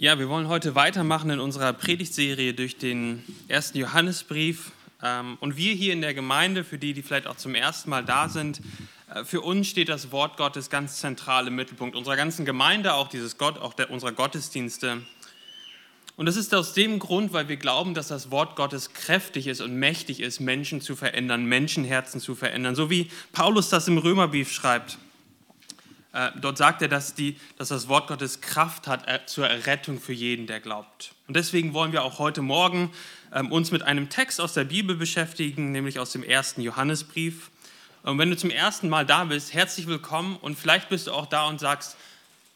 Ja, wir wollen heute weitermachen in unserer Predigtserie durch den ersten Johannesbrief. Ähm, und wir hier in der Gemeinde, für die, die vielleicht auch zum ersten Mal da sind, äh, für uns steht das Wort Gottes ganz zentral im Mittelpunkt unserer ganzen Gemeinde, auch dieses Gott, auch der, unserer Gottesdienste. Und das ist aus dem Grund, weil wir glauben, dass das Wort Gottes kräftig ist und mächtig ist, Menschen zu verändern, Menschenherzen zu verändern. So wie Paulus das im Römerbrief schreibt. Äh, dort sagt er, dass, die, dass das Wort Gottes Kraft hat zur Errettung für jeden, der glaubt. Und deswegen wollen wir auch heute Morgen ähm, uns mit einem Text aus der Bibel beschäftigen, nämlich aus dem ersten Johannesbrief. Und wenn du zum ersten Mal da bist, herzlich willkommen und vielleicht bist du auch da und sagst,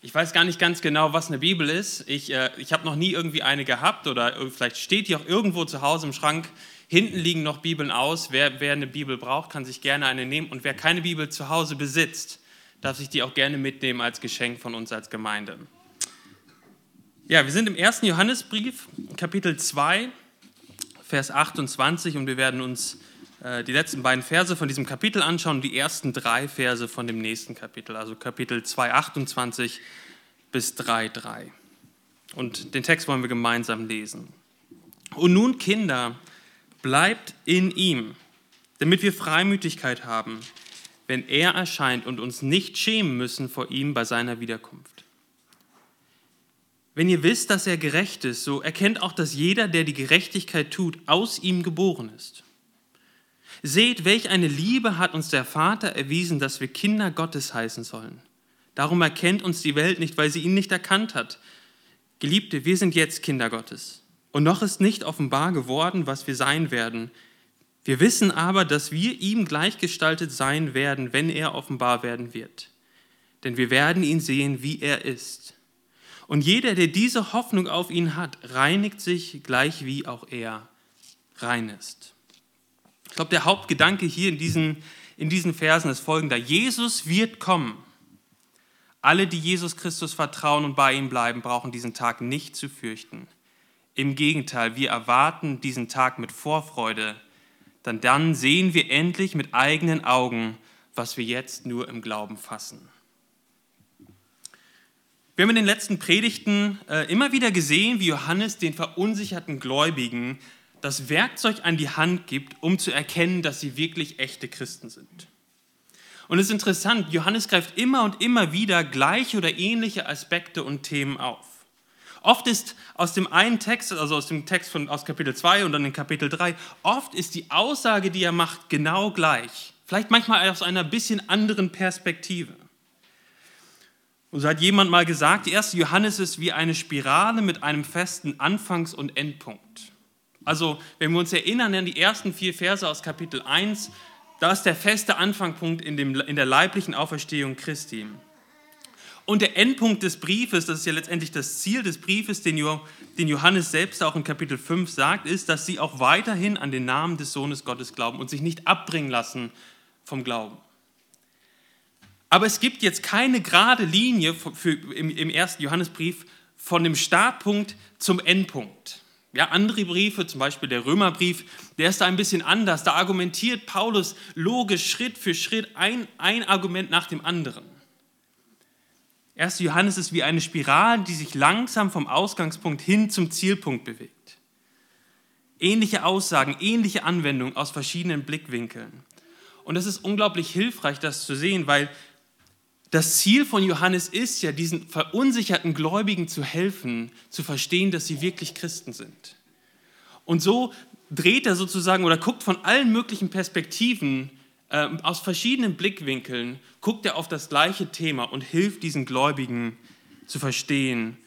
ich weiß gar nicht ganz genau, was eine Bibel ist. Ich, äh, ich habe noch nie irgendwie eine gehabt oder vielleicht steht die auch irgendwo zu Hause im Schrank. Hinten liegen noch Bibeln aus. Wer, wer eine Bibel braucht, kann sich gerne eine nehmen. Und wer keine Bibel zu Hause besitzt, darf sich die auch gerne mitnehmen als Geschenk von uns als Gemeinde. Ja, wir sind im ersten Johannesbrief, Kapitel 2, Vers 28 und wir werden uns äh, die letzten beiden Verse von diesem Kapitel anschauen und die ersten drei Verse von dem nächsten Kapitel, also Kapitel 2, 28 bis 3, 3. Und den Text wollen wir gemeinsam lesen. Und nun, Kinder, bleibt in ihm, damit wir Freimütigkeit haben wenn er erscheint und uns nicht schämen müssen vor ihm bei seiner Wiederkunft. Wenn ihr wisst, dass er gerecht ist, so erkennt auch, dass jeder, der die Gerechtigkeit tut, aus ihm geboren ist. Seht, welch eine Liebe hat uns der Vater erwiesen, dass wir Kinder Gottes heißen sollen. Darum erkennt uns die Welt nicht, weil sie ihn nicht erkannt hat. Geliebte, wir sind jetzt Kinder Gottes. Und noch ist nicht offenbar geworden, was wir sein werden. Wir wissen aber, dass wir ihm gleichgestaltet sein werden, wenn er offenbar werden wird. Denn wir werden ihn sehen, wie er ist. Und jeder, der diese Hoffnung auf ihn hat, reinigt sich gleich wie auch er rein ist. Ich glaube, der Hauptgedanke hier in diesen, in diesen Versen ist folgender. Jesus wird kommen. Alle, die Jesus Christus vertrauen und bei ihm bleiben, brauchen diesen Tag nicht zu fürchten. Im Gegenteil, wir erwarten diesen Tag mit Vorfreude, dann dann sehen wir endlich mit eigenen Augen, was wir jetzt nur im Glauben fassen. Wir haben in den letzten Predigten äh, immer wieder gesehen, wie Johannes den verunsicherten Gläubigen das Werkzeug an die Hand gibt, um zu erkennen, dass sie wirklich echte Christen sind. Und es ist interessant, Johannes greift immer und immer wieder gleiche oder ähnliche Aspekte und Themen auf. Oft ist aus dem einen Text, also aus dem Text von, aus Kapitel 2 und dann in Kapitel 3, oft ist die Aussage, die er macht, genau gleich. Vielleicht manchmal aus einer bisschen anderen Perspektive. Und so hat jemand mal gesagt, die erste Johannes ist wie eine Spirale mit einem festen Anfangs- und Endpunkt. Also, wenn wir uns erinnern an die ersten vier Verse aus Kapitel 1, da ist der feste Anfangspunkt in, dem, in der leiblichen Auferstehung Christi. Und der Endpunkt des Briefes, das ist ja letztendlich das Ziel des Briefes, den Johannes selbst auch in Kapitel 5 sagt, ist, dass sie auch weiterhin an den Namen des Sohnes Gottes glauben und sich nicht abbringen lassen vom Glauben. Aber es gibt jetzt keine gerade Linie im ersten Johannesbrief von dem Startpunkt zum Endpunkt. Ja, andere Briefe, zum Beispiel der Römerbrief, der ist da ein bisschen anders. Da argumentiert Paulus logisch Schritt für Schritt ein, ein Argument nach dem anderen. 1. Johannes ist wie eine Spirale, die sich langsam vom Ausgangspunkt hin zum Zielpunkt bewegt. Ähnliche Aussagen, ähnliche Anwendungen aus verschiedenen Blickwinkeln. Und es ist unglaublich hilfreich, das zu sehen, weil das Ziel von Johannes ist ja, diesen verunsicherten Gläubigen zu helfen, zu verstehen, dass sie wirklich Christen sind. Und so dreht er sozusagen oder guckt von allen möglichen Perspektiven ähm, aus verschiedenen Blickwinkeln guckt er auf das gleiche Thema und hilft diesen Gläubigen zu verstehen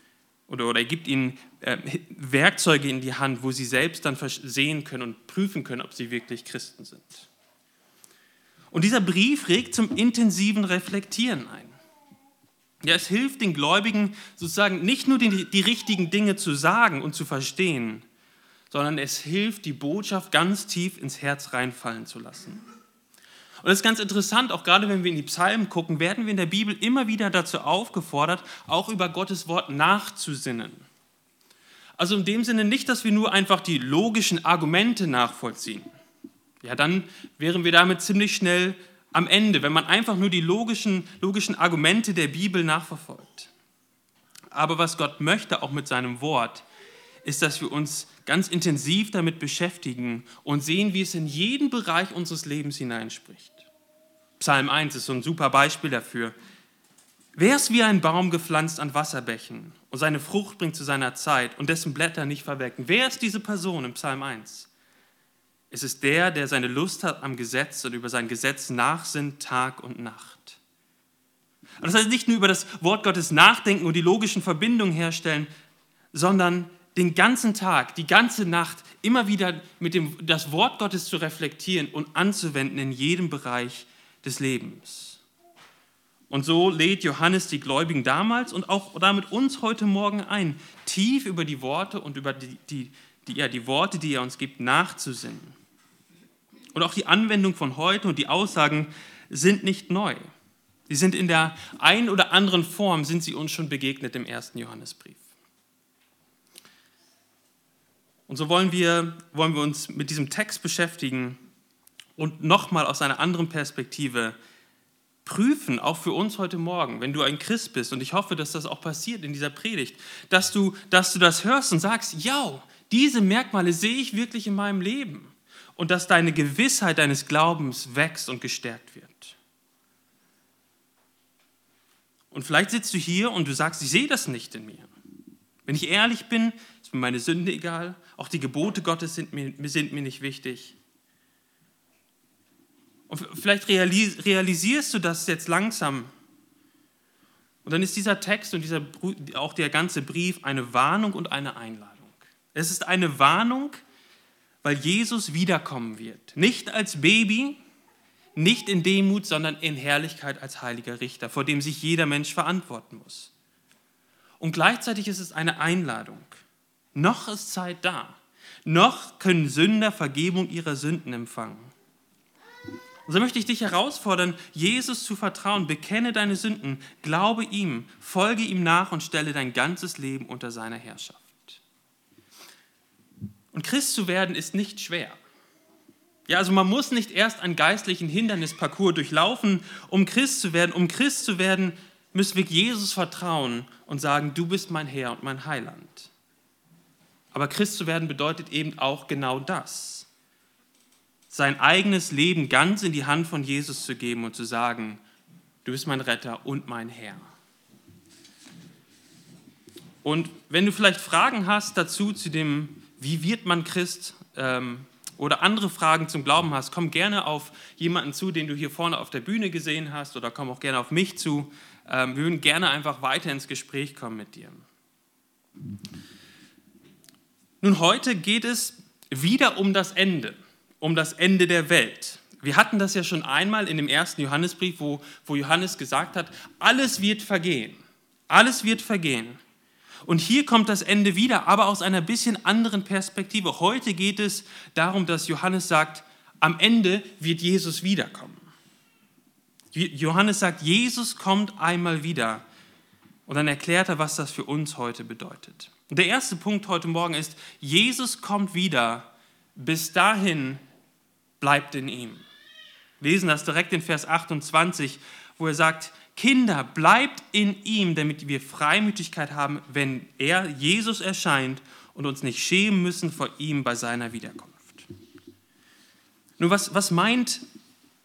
oder, oder er gibt ihnen äh, Werkzeuge in die Hand, wo sie selbst dann sehen können und prüfen können, ob sie wirklich Christen sind. Und dieser Brief regt zum intensiven Reflektieren ein. Ja, es hilft den Gläubigen sozusagen nicht nur die, die richtigen Dinge zu sagen und zu verstehen, sondern es hilft, die Botschaft ganz tief ins Herz reinfallen zu lassen. Und das ist ganz interessant, auch gerade wenn wir in die Psalmen gucken, werden wir in der Bibel immer wieder dazu aufgefordert, auch über Gottes Wort nachzusinnen. Also in dem Sinne nicht, dass wir nur einfach die logischen Argumente nachvollziehen. Ja, dann wären wir damit ziemlich schnell am Ende, wenn man einfach nur die logischen, logischen Argumente der Bibel nachverfolgt. Aber was Gott möchte, auch mit seinem Wort, ist, dass wir uns ganz intensiv damit beschäftigen und sehen, wie es in jeden Bereich unseres Lebens hineinspricht. Psalm 1 ist so ein super Beispiel dafür. Wer ist wie ein Baum gepflanzt an Wasserbächen und seine Frucht bringt zu seiner Zeit und dessen Blätter nicht verwecken? Wer ist diese Person im Psalm 1? Es ist der, der seine Lust hat am Gesetz und über sein Gesetz nachsinnt Tag und Nacht. Und das heißt nicht nur über das Wort Gottes nachdenken und die logischen Verbindungen herstellen, sondern den ganzen Tag, die ganze Nacht immer wieder mit dem das Wort Gottes zu reflektieren und anzuwenden in jedem Bereich des Lebens. Und so lädt Johannes die Gläubigen damals und auch damit uns heute Morgen ein, tief über die Worte und über die, die, die, ja, die Worte, die er uns gibt, nachzusinnen. Und auch die Anwendung von heute und die Aussagen sind nicht neu. Sie sind in der einen oder anderen Form, sind sie uns schon begegnet im ersten Johannesbrief. Und so wollen wir, wollen wir uns mit diesem Text beschäftigen und nochmal aus einer anderen Perspektive prüfen, auch für uns heute Morgen, wenn du ein Christ bist, und ich hoffe, dass das auch passiert in dieser Predigt, dass du, dass du das hörst und sagst, ja, diese Merkmale sehe ich wirklich in meinem Leben und dass deine Gewissheit deines Glaubens wächst und gestärkt wird. Und vielleicht sitzt du hier und du sagst, ich sehe das nicht in mir. Wenn ich ehrlich bin, ist mir meine Sünde egal, auch die Gebote Gottes sind mir, sind mir nicht wichtig. Und vielleicht realisierst du das jetzt langsam. Und dann ist dieser Text und dieser, auch der ganze Brief eine Warnung und eine Einladung. Es ist eine Warnung, weil Jesus wiederkommen wird. Nicht als Baby, nicht in Demut, sondern in Herrlichkeit als heiliger Richter, vor dem sich jeder Mensch verantworten muss. Und gleichzeitig ist es eine Einladung. Noch ist Zeit da. Noch können Sünder Vergebung ihrer Sünden empfangen. Und so möchte ich dich herausfordern, Jesus zu vertrauen. Bekenne deine Sünden, glaube ihm, folge ihm nach und stelle dein ganzes Leben unter seiner Herrschaft. Und Christ zu werden ist nicht schwer. Ja, also man muss nicht erst einen geistlichen Hindernisparcours durchlaufen, um Christ zu werden. Um Christ zu werden, müssen wir Jesus vertrauen und sagen, du bist mein Herr und mein Heiland. Aber Christ zu werden bedeutet eben auch genau das. Sein eigenes Leben ganz in die Hand von Jesus zu geben und zu sagen, du bist mein Retter und mein Herr. Und wenn du vielleicht Fragen hast dazu, zu dem, wie wird man Christ, ähm, oder andere Fragen zum Glauben hast, komm gerne auf jemanden zu, den du hier vorne auf der Bühne gesehen hast, oder komm auch gerne auf mich zu. Ähm, wir würden gerne einfach weiter ins Gespräch kommen mit dir. Nun, heute geht es wieder um das Ende, um das Ende der Welt. Wir hatten das ja schon einmal in dem ersten Johannesbrief, wo, wo Johannes gesagt hat, alles wird vergehen. Alles wird vergehen. Und hier kommt das Ende wieder, aber aus einer bisschen anderen Perspektive. Heute geht es darum, dass Johannes sagt, am Ende wird Jesus wiederkommen. Johannes sagt, Jesus kommt einmal wieder. Und dann erklärt er, was das für uns heute bedeutet. Und der erste Punkt heute Morgen ist, Jesus kommt wieder, bis dahin bleibt in ihm. Wir lesen das direkt in Vers 28, wo er sagt, Kinder, bleibt in ihm, damit wir Freimütigkeit haben, wenn er, Jesus, erscheint und uns nicht schämen müssen vor ihm bei seiner Wiederkunft. Nun, was, was meint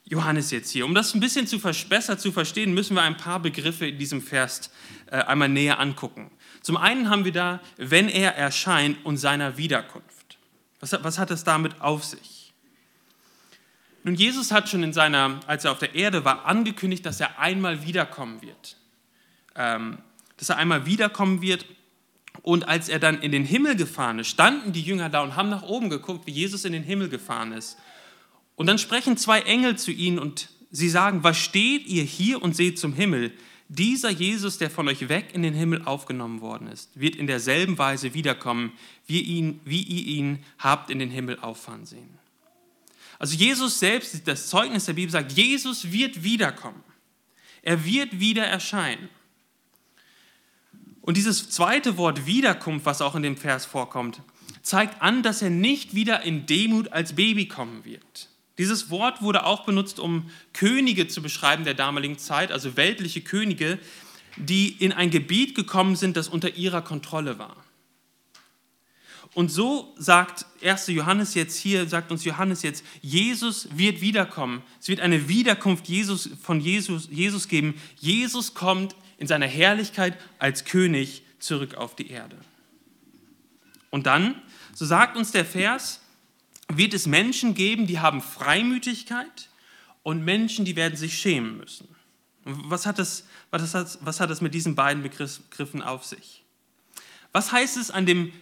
Johannes jetzt hier? Um das ein bisschen zu, besser zu verstehen, müssen wir ein paar Begriffe in diesem Vers äh, einmal näher angucken. Zum einen haben wir da, wenn er erscheint und seiner Wiederkunft. Was, was hat es damit auf sich? Nun, Jesus hat schon in seiner, als er auf der Erde war, angekündigt, dass er einmal wiederkommen wird. Ähm, dass er einmal wiederkommen wird. Und als er dann in den Himmel gefahren ist, standen die Jünger da und haben nach oben geguckt, wie Jesus in den Himmel gefahren ist. Und dann sprechen zwei Engel zu ihnen und sie sagen, was steht ihr hier und seht zum Himmel? dieser Jesus, der von euch weg in den Himmel aufgenommen worden ist, wird in derselben Weise wiederkommen, wie, ihn, wie ihr ihn habt in den Himmel auffahren sehen. Also Jesus selbst, das Zeugnis der Bibel sagt, Jesus wird wiederkommen. Er wird wieder erscheinen. Und dieses zweite Wort Wiederkunft, was auch in dem Vers vorkommt, zeigt an, dass er nicht wieder in Demut als Baby kommen wird. Dieses Wort wurde auch benutzt, um Könige zu beschreiben der damaligen Zeit, also weltliche Könige, die in ein Gebiet gekommen sind, das unter ihrer Kontrolle war. Und so sagt 1. Johannes jetzt hier, sagt uns Johannes jetzt, Jesus wird wiederkommen. Es wird eine Wiederkunft Jesus, von Jesus, Jesus geben. Jesus kommt in seiner Herrlichkeit als König zurück auf die Erde. Und dann, so sagt uns der Vers, wird es Menschen geben, die haben Freimütigkeit und Menschen, die werden sich schämen müssen. Was hat das, was hat, was hat das mit diesen beiden Begriffen auf sich? Was heißt es an dem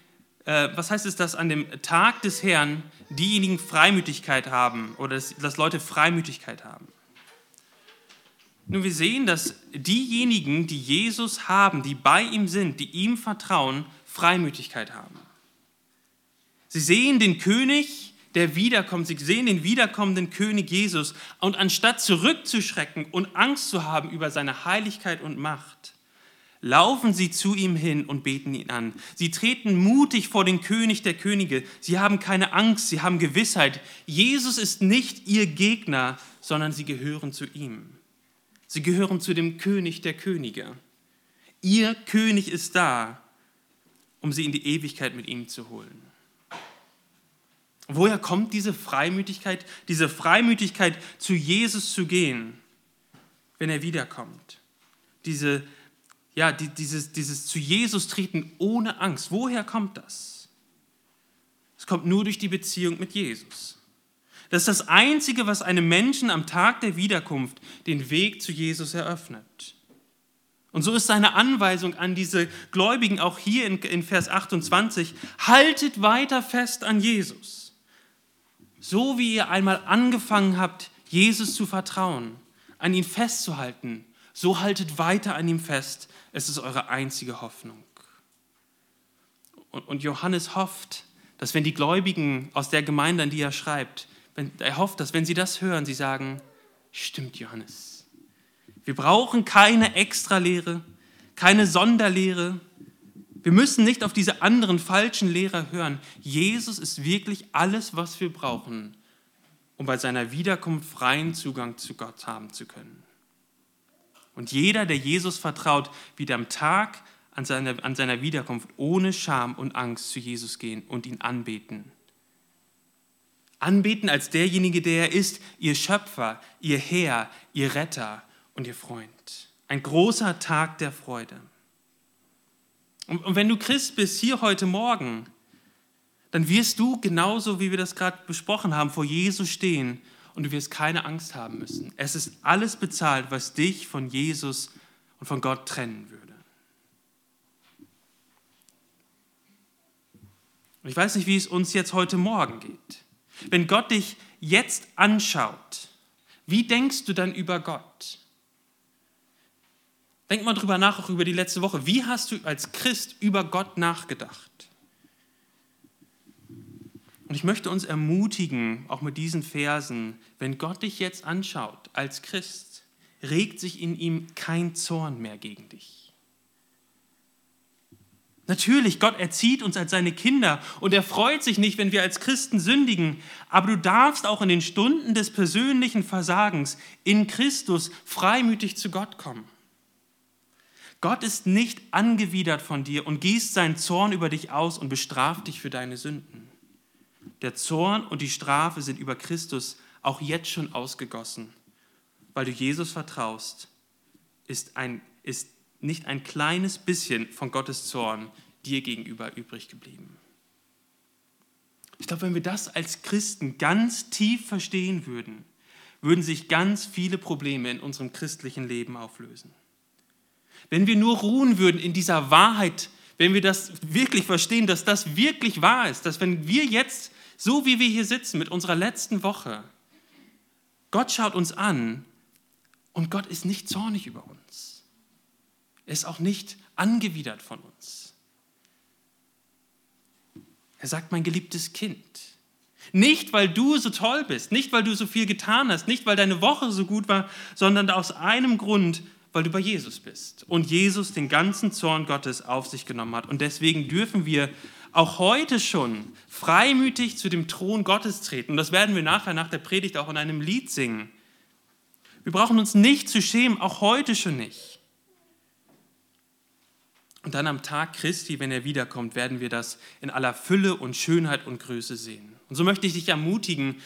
äh, was heißt es, dass an dem Tag des Herrn diejenigen Freimütigkeit haben oder dass, dass Leute Freimütigkeit haben? Nun, wir sehen, dass diejenigen, die Jesus haben, die bei ihm sind, die ihm vertrauen, Freimütigkeit haben. Sie sehen den König, der wiederkommt. Sie sehen den wiederkommenden König Jesus. Und anstatt zurückzuschrecken und Angst zu haben über seine Heiligkeit und Macht, laufen sie zu ihm hin und beten ihn an. Sie treten mutig vor den König der Könige. Sie haben keine Angst, sie haben Gewissheit. Jesus ist nicht ihr Gegner, sondern sie gehören zu ihm. Sie gehören zu dem König der Könige. Ihr König ist da, um sie in die Ewigkeit mit ihm zu holen. Woher kommt diese Freimütigkeit? Diese Freimütigkeit, zu Jesus zu gehen, wenn er wiederkommt. Diese ja, die, dieses, dieses zu Jesus treten ohne Angst. Woher kommt das? Es kommt nur durch die Beziehung mit Jesus. Das ist das Einzige, was einem Menschen am Tag der Wiederkunft den Weg zu Jesus eröffnet. Und so ist seine Anweisung an diese Gläubigen auch hier in, in Vers 28, haltet weiter fest an Jesus. So wie ihr einmal angefangen habt, Jesus zu vertrauen, an ihn festzuhalten, so haltet weiter an ihm fest, es ist eure einzige Hoffnung. Und Johannes hofft, dass wenn die Gläubigen aus der Gemeinde, an die er schreibt, er hofft, dass wenn sie das hören, sie sagen, stimmt Johannes. Wir brauchen keine Extralehre, keine Sonderlehre. Wir müssen nicht auf diese anderen falschen Lehrer hören. Jesus ist wirklich alles, was wir brauchen, um bei seiner Wiederkunft freien Zugang zu Gott haben zu können. Und jeder, der Jesus vertraut, wird am Tag an seiner, an seiner Wiederkunft ohne Scham und Angst zu Jesus gehen und ihn anbeten. Anbeten als derjenige, der er ist, ihr Schöpfer, ihr Herr, ihr Retter und ihr Freund. Ein großer Tag der Freude. Und, und wenn du Christ bist hier heute Morgen, dann wirst du genauso, wie wir das gerade besprochen haben, vor Jesus stehen und du wirst keine Angst haben müssen. Es ist alles bezahlt, was dich von Jesus und von Gott trennen würde. Und ich weiß nicht, wie es uns jetzt heute Morgen geht. Wenn Gott dich jetzt anschaut, wie denkst du dann über Gott? Denk mal drüber nach, auch über die letzte Woche. Wie hast du als Christ über Gott nachgedacht? Und ich möchte uns ermutigen, auch mit diesen Versen, wenn Gott dich jetzt anschaut als Christ, regt sich in ihm kein Zorn mehr gegen dich. Natürlich, Gott erzieht uns als seine Kinder und er freut sich nicht, wenn wir als Christen sündigen, aber du darfst auch in den Stunden des persönlichen Versagens in Christus freimütig zu Gott kommen. Gott ist nicht angewidert von dir und gießt seinen Zorn über dich aus und bestraft dich für deine Sünden. Der Zorn und die Strafe sind über Christus auch jetzt schon ausgegossen. Weil du Jesus vertraust, ist, ein, ist nicht ein kleines bisschen von Gottes Zorn dir gegenüber übrig geblieben. Ich glaube, wenn wir das als Christen ganz tief verstehen würden, würden sich ganz viele Probleme in unserem christlichen Leben auflösen. Wenn wir nur ruhen würden in dieser Wahrheit, wenn wir das wirklich verstehen, dass das wirklich wahr ist, dass wenn wir jetzt so wie wir hier sitzen mit unserer letzten Woche. Gott schaut uns an und Gott ist nicht zornig über uns. Er ist auch nicht angewidert von uns. Er sagt, mein geliebtes Kind. Nicht, weil du so toll bist, nicht, weil du so viel getan hast, nicht, weil deine Woche so gut war, sondern aus einem Grund, weil du bei Jesus bist und Jesus den ganzen Zorn Gottes auf sich genommen hat. Und deswegen dürfen wir auch heute schon freimütig zu dem Thron Gottes treten. Und das werden wir nachher nach der Predigt auch in einem Lied singen. Wir brauchen uns nicht zu schämen, auch heute schon nicht. Und dann am Tag Christi, wenn er wiederkommt, werden wir das in aller Fülle und Schönheit und Größe sehen. Und so möchte ich dich ermutigen,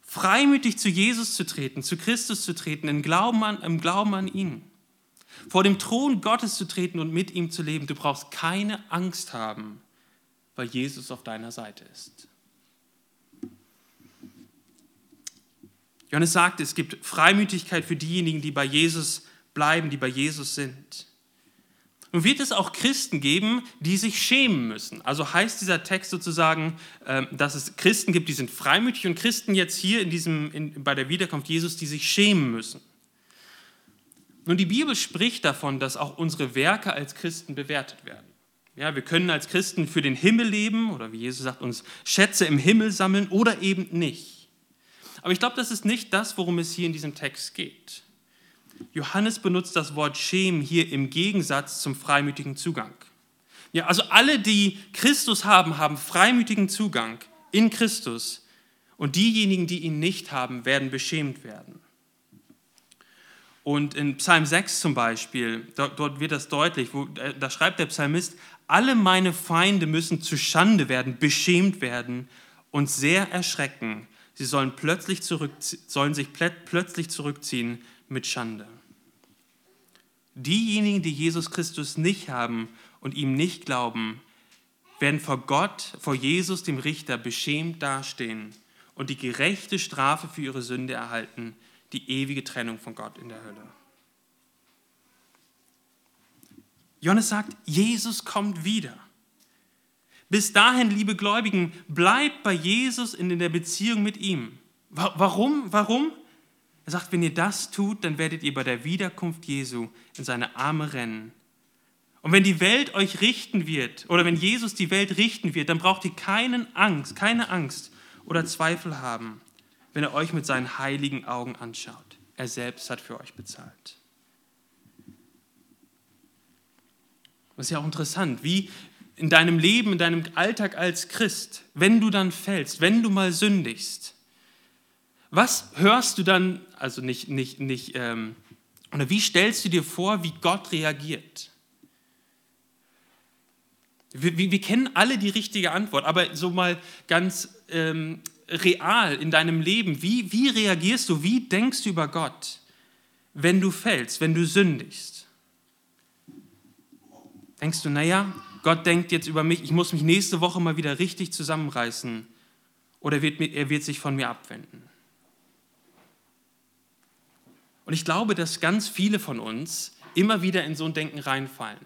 freimütig zu Jesus zu treten, zu Christus zu treten, im Glauben an, im Glauben an ihn. Vor dem Thron Gottes zu treten und mit ihm zu leben. Du brauchst keine Angst haben, weil Jesus auf deiner Seite ist. Johannes sagt, es gibt Freimütigkeit für diejenigen, die bei Jesus bleiben, die bei Jesus sind. Nun wird es auch Christen geben, die sich schämen müssen. Also heißt dieser Text sozusagen, ähm, dass es Christen gibt, die sind freimütig und Christen jetzt hier in diesem, in, bei der Wiederkunft Jesus, die sich schämen müssen. Nun, die Bibel spricht davon, dass auch unsere Werke als Christen bewertet werden. Ja, wir können als Christen für den Himmel leben oder wie Jesus sagt, uns Schätze im Himmel sammeln oder eben nicht. Aber ich glaube, das ist nicht das, worum es hier in diesem Text geht. Johannes benutzt das Wort schämen hier im Gegensatz zum freimütigen Zugang. Ja, also alle, die Christus haben, haben freimütigen Zugang in Christus. Und diejenigen, die ihn nicht haben, werden beschämt werden. Und in Psalm 6 zum Beispiel, dort, dort wird das deutlich, wo, äh, da schreibt der Psalmist, alle meine Feinde müssen zu Schande werden, beschämt werden und sehr erschrecken. Sie sollen, plötzlich sollen sich plötzlich zurückziehen mit Schande. Diejenigen, die Jesus Christus nicht haben und ihm nicht glauben, werden vor Gott, vor Jesus, dem Richter, beschämt dastehen und die gerechte Strafe für ihre Sünde erhalten, die ewige Trennung von Gott in der Hölle. Johannes sagt, Jesus kommt wieder. Bis dahin, liebe Gläubigen, bleibt bei Jesus in der Beziehung mit ihm. Warum? Warum? Er sagt, wenn ihr das tut, dann werdet ihr bei der Wiederkunft Jesu in seine Arme rennen. Und wenn die Welt euch richten wird, oder wenn Jesus die Welt richten wird, dann braucht ihr keinen Angst, keine Angst oder Zweifel haben, wenn er euch mit seinen heiligen Augen anschaut. Er selbst hat für euch bezahlt. Das ist ja auch interessant, wie in deinem Leben, in deinem Alltag als Christ, wenn du dann fällst, wenn du mal sündigst, was hörst du dann, also nicht, nicht, nicht, ähm, oder wie stellst du dir vor, wie Gott reagiert? Wir, wir, wir kennen alle die richtige Antwort, aber so mal ganz ähm, real in deinem Leben, wie, wie reagierst du, wie denkst du über Gott, wenn du fällst, wenn du sündigst? Denkst du, naja, Gott denkt jetzt über mich, ich muss mich nächste Woche mal wieder richtig zusammenreißen oder wird, er wird sich von mir abwenden? Und ich glaube, dass ganz viele von uns immer wieder in so ein Denken reinfallen.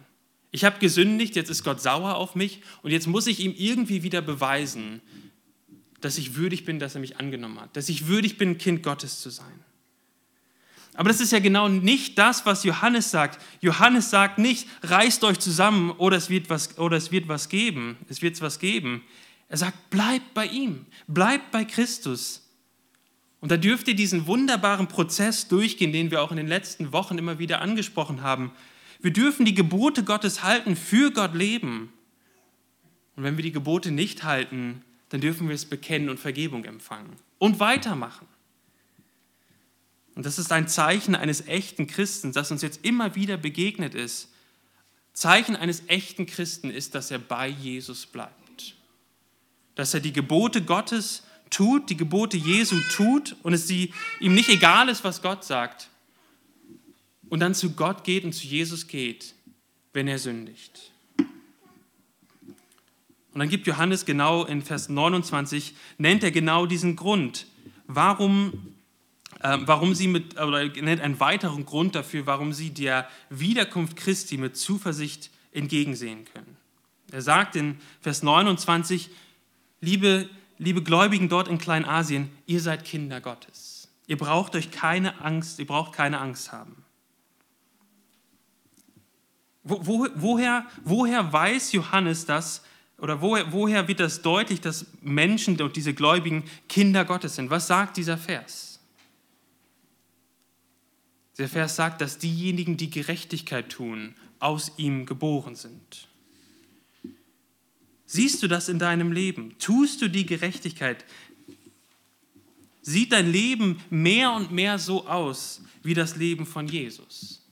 Ich habe gesündigt, jetzt ist Gott sauer auf mich und jetzt muss ich ihm irgendwie wieder beweisen, dass ich würdig bin, dass er mich angenommen hat, dass ich würdig bin, Kind Gottes zu sein. Aber das ist ja genau nicht das, was Johannes sagt. Johannes sagt nicht, reißt euch zusammen oder es wird was, oder es wird was geben. Es wird was geben. Er sagt, bleibt bei ihm, bleibt bei Christus. Und da dürft ihr diesen wunderbaren Prozess durchgehen, den wir auch in den letzten Wochen immer wieder angesprochen haben. Wir dürfen die Gebote Gottes halten, für Gott leben. Und wenn wir die Gebote nicht halten, dann dürfen wir es bekennen und Vergebung empfangen und weitermachen. Und das ist ein Zeichen eines echten Christen, das uns jetzt immer wieder begegnet ist. Zeichen eines echten Christen ist, dass er bei Jesus bleibt. Dass er die Gebote Gottes tut, die Gebote Jesu tut und es ihm nicht egal ist, was Gott sagt. Und dann zu Gott geht und zu Jesus geht, wenn er sündigt. Und dann gibt Johannes genau in Vers 29, nennt er genau diesen Grund, warum, äh, warum sie mit, oder nennt einen weiteren Grund dafür, warum sie der Wiederkunft Christi mit Zuversicht entgegensehen können. Er sagt in Vers 29, liebe liebe Gläubigen dort in Kleinasien, ihr seid Kinder Gottes. Ihr braucht euch keine Angst, ihr braucht keine Angst haben. Wo, wo, woher, woher weiß Johannes das, oder woher, woher wird das deutlich, dass Menschen und diese Gläubigen Kinder Gottes sind? Was sagt dieser Vers? Der Vers sagt, dass diejenigen, die Gerechtigkeit tun, aus ihm geboren sind. Siehst du das in deinem Leben? Tust du die Gerechtigkeit? Sieht dein Leben mehr und mehr so aus wie das Leben von Jesus?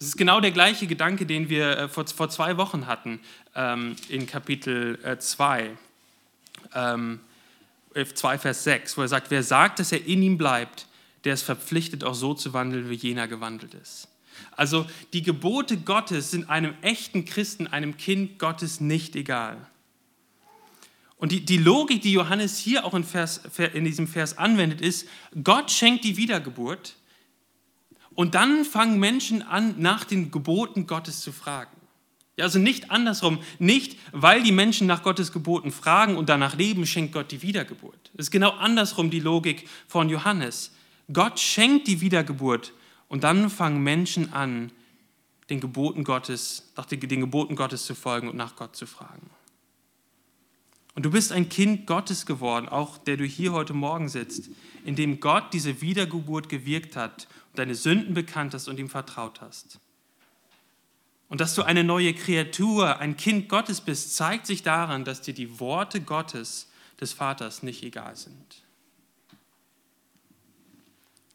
Das ist genau der gleiche Gedanke, den wir äh, vor, vor zwei Wochen hatten ähm, in Kapitel 2, ähm, 2, Vers 6, wo er sagt, wer sagt, dass er in ihm bleibt, der ist verpflichtet, auch so zu wandeln, wie jener gewandelt ist. Also die Gebote Gottes sind einem echten Christen, einem Kind Gottes nicht egal. Und die, die Logik, die Johannes hier auch in, Vers, in diesem Vers anwendet, ist, Gott schenkt die Wiedergeburt und dann fangen Menschen an, nach den Geboten Gottes zu fragen. Also nicht andersrum, nicht weil die Menschen nach Gottes Geboten fragen und danach leben, schenkt Gott die Wiedergeburt. Es ist genau andersrum die Logik von Johannes. Gott schenkt die Wiedergeburt und dann fangen Menschen an, den Geboten Gottes, nach den Geboten Gottes zu folgen und nach Gott zu fragen. Und du bist ein Kind Gottes geworden, auch der du hier heute Morgen sitzt, in dem Gott diese Wiedergeburt gewirkt hat und deine Sünden bekannt hast und ihm vertraut hast. Und dass du eine neue Kreatur, ein Kind Gottes bist, zeigt sich daran, dass dir die Worte Gottes, des Vaters, nicht egal sind.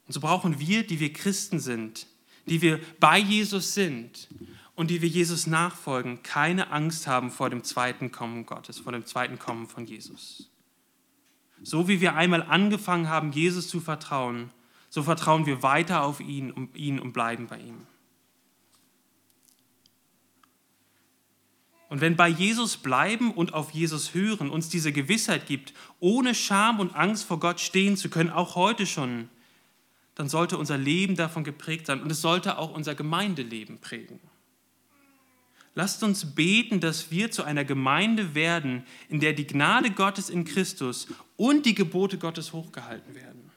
Und so brauchen wir, die wir Christen sind, die wir bei Jesus sind, und die wir Jesus nachfolgen, keine Angst haben vor dem zweiten Kommen Gottes, vor dem zweiten Kommen von Jesus. So wie wir einmal angefangen haben, Jesus zu vertrauen, so vertrauen wir weiter auf ihn, um ihn und bleiben bei ihm. Und wenn bei Jesus bleiben und auf Jesus hören uns diese Gewissheit gibt, ohne Scham und Angst vor Gott stehen zu können, auch heute schon, dann sollte unser Leben davon geprägt sein und es sollte auch unser Gemeindeleben prägen. Lasst uns beten, dass wir zu einer Gemeinde werden, in der die Gnade Gottes in Christus und die Gebote Gottes hochgehalten werden.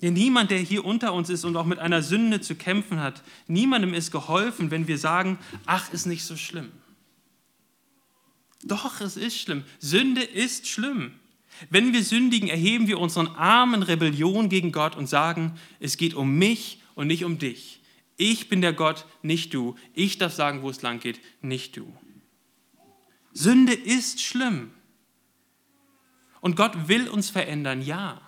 Denn niemand, der hier unter uns ist und auch mit einer Sünde zu kämpfen hat, niemandem ist geholfen, wenn wir sagen, ach, ist nicht so schlimm. Doch, es ist schlimm. Sünde ist schlimm. Wenn wir sündigen, erheben wir unseren armen Rebellion gegen Gott und sagen, es geht um mich und nicht um dich. Ich bin der Gott, nicht du. Ich darf sagen, wo es lang geht, nicht du. Sünde ist schlimm. Und Gott will uns verändern, ja.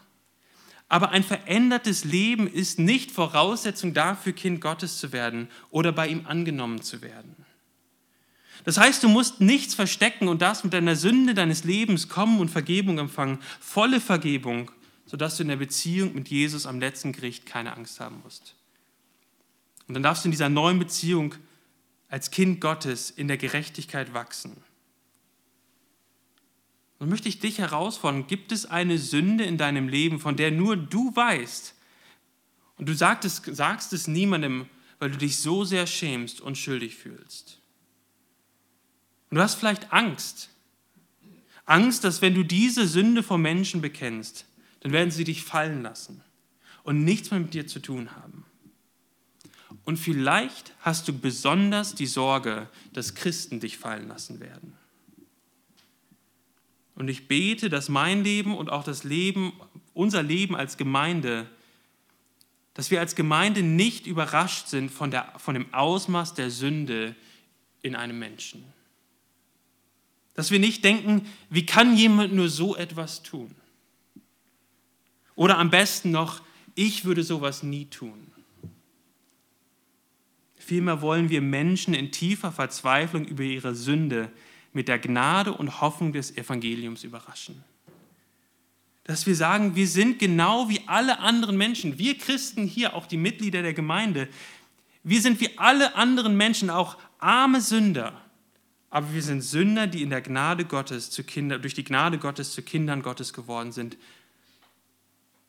Aber ein verändertes Leben ist nicht Voraussetzung dafür, Kind Gottes zu werden oder bei ihm angenommen zu werden. Das heißt, du musst nichts verstecken und darfst mit deiner Sünde deines Lebens kommen und Vergebung empfangen, volle Vergebung, sodass du in der Beziehung mit Jesus am letzten Gericht keine Angst haben musst. Und dann darfst du in dieser neuen Beziehung als Kind Gottes in der Gerechtigkeit wachsen. Und möchte ich dich herausfordern, gibt es eine Sünde in deinem Leben, von der nur du weißt und du sagst es, sagst es niemandem, weil du dich so sehr schämst und schuldig fühlst? Und du hast vielleicht Angst. Angst, dass wenn du diese Sünde vor Menschen bekennst, dann werden sie dich fallen lassen und nichts mehr mit dir zu tun haben. Und vielleicht hast du besonders die Sorge, dass Christen dich fallen lassen werden. Und ich bete, dass mein Leben und auch das Leben, unser Leben als Gemeinde, dass wir als Gemeinde nicht überrascht sind von, der, von dem Ausmaß der Sünde in einem Menschen. Dass wir nicht denken, wie kann jemand nur so etwas tun? Oder am besten noch, ich würde sowas nie tun. Vielmehr wollen wir Menschen in tiefer Verzweiflung über ihre Sünde mit der Gnade und Hoffnung des Evangeliums überraschen. Dass wir sagen, wir sind genau wie alle anderen Menschen, wir Christen hier, auch die Mitglieder der Gemeinde, wir sind wie alle anderen Menschen auch arme Sünder, aber wir sind Sünder, die in der Gnade Gottes zu Kinder, durch die Gnade Gottes zu Kindern Gottes geworden sind